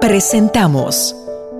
Presentamos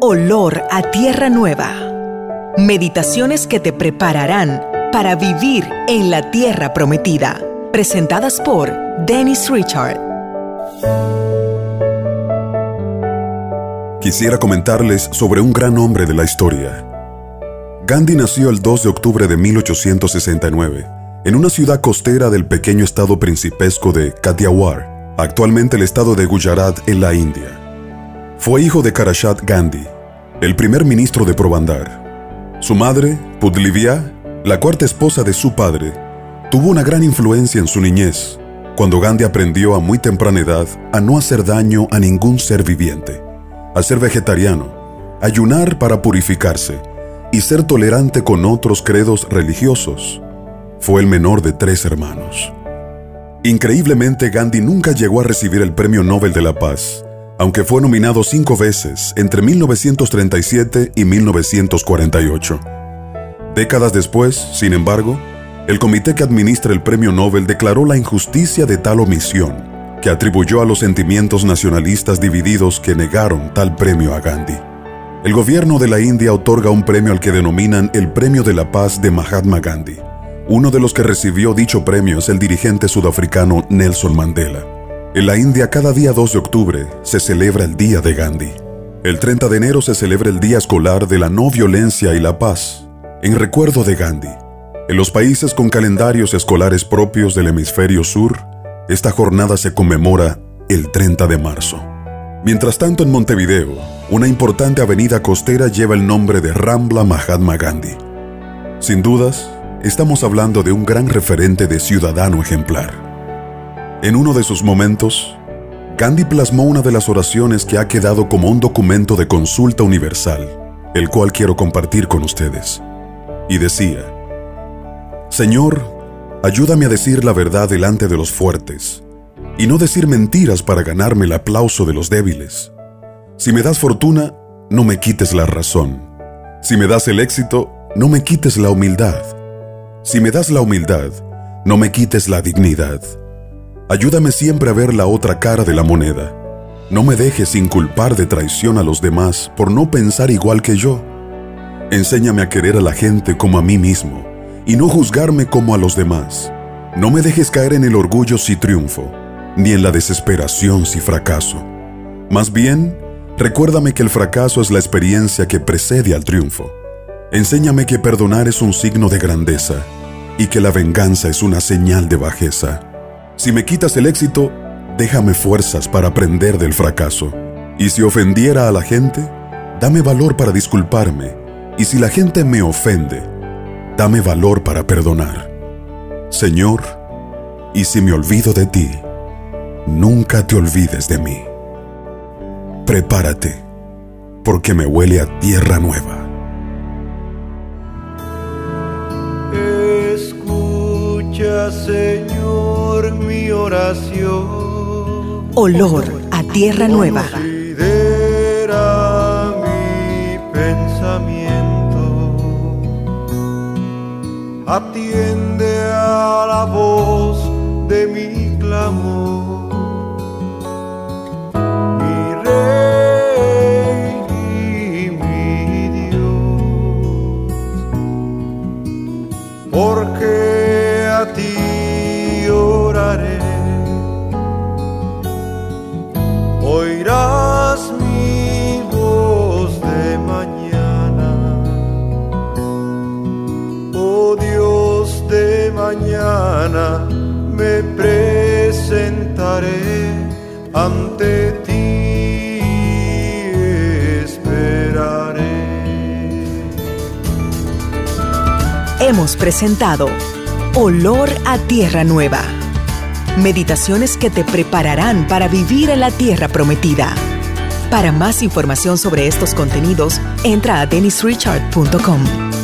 Olor a Tierra Nueva. Meditaciones que te prepararán para vivir en la tierra prometida. Presentadas por Dennis Richard. Quisiera comentarles sobre un gran hombre de la historia. Gandhi nació el 2 de octubre de 1869 en una ciudad costera del pequeño estado principesco de Kathiawar, actualmente el estado de Gujarat en la India. Fue hijo de Karashat Gandhi, el primer ministro de Probandar. Su madre, Pudlivia, la cuarta esposa de su padre, tuvo una gran influencia en su niñez, cuando Gandhi aprendió a muy temprana edad a no hacer daño a ningún ser viviente, a ser vegetariano, ayunar para purificarse y ser tolerante con otros credos religiosos fue el menor de tres hermanos. Increíblemente, Gandhi nunca llegó a recibir el Premio Nobel de la Paz, aunque fue nominado cinco veces entre 1937 y 1948. Décadas después, sin embargo, el comité que administra el Premio Nobel declaró la injusticia de tal omisión, que atribuyó a los sentimientos nacionalistas divididos que negaron tal premio a Gandhi. El gobierno de la India otorga un premio al que denominan el Premio de la Paz de Mahatma Gandhi. Uno de los que recibió dicho premio es el dirigente sudafricano Nelson Mandela. En la India cada día 2 de octubre se celebra el Día de Gandhi. El 30 de enero se celebra el Día Escolar de la No Violencia y la Paz, en recuerdo de Gandhi. En los países con calendarios escolares propios del hemisferio sur, esta jornada se conmemora el 30 de marzo. Mientras tanto, en Montevideo, una importante avenida costera lleva el nombre de Rambla Mahatma Gandhi. Sin dudas, estamos hablando de un gran referente de ciudadano ejemplar. En uno de sus momentos, Gandhi plasmó una de las oraciones que ha quedado como un documento de consulta universal, el cual quiero compartir con ustedes. Y decía, Señor, ayúdame a decir la verdad delante de los fuertes, y no decir mentiras para ganarme el aplauso de los débiles. Si me das fortuna, no me quites la razón. Si me das el éxito, no me quites la humildad. Si me das la humildad, no me quites la dignidad. Ayúdame siempre a ver la otra cara de la moneda. No me dejes inculpar de traición a los demás por no pensar igual que yo. Enséñame a querer a la gente como a mí mismo y no juzgarme como a los demás. No me dejes caer en el orgullo si triunfo, ni en la desesperación si fracaso. Más bien, recuérdame que el fracaso es la experiencia que precede al triunfo. Enséñame que perdonar es un signo de grandeza y que la venganza es una señal de bajeza. Si me quitas el éxito, déjame fuerzas para aprender del fracaso. Y si ofendiera a la gente, dame valor para disculparme. Y si la gente me ofende, dame valor para perdonar. Señor, y si me olvido de ti, nunca te olvides de mí. Prepárate, porque me huele a tierra nueva. Señor, mi oración. Olor a tierra nueva. Considera mi pensamiento. Atiende a la voz de mi clamor. Mi rey y mi Dios. Porque ti oraré. Oirás mi voz de mañana. Oh Dios de mañana, me presentaré ante ti. Esperaré. Hemos presentado Olor a Tierra Nueva. Meditaciones que te prepararán para vivir en la tierra prometida. Para más información sobre estos contenidos, entra a dennisrichard.com.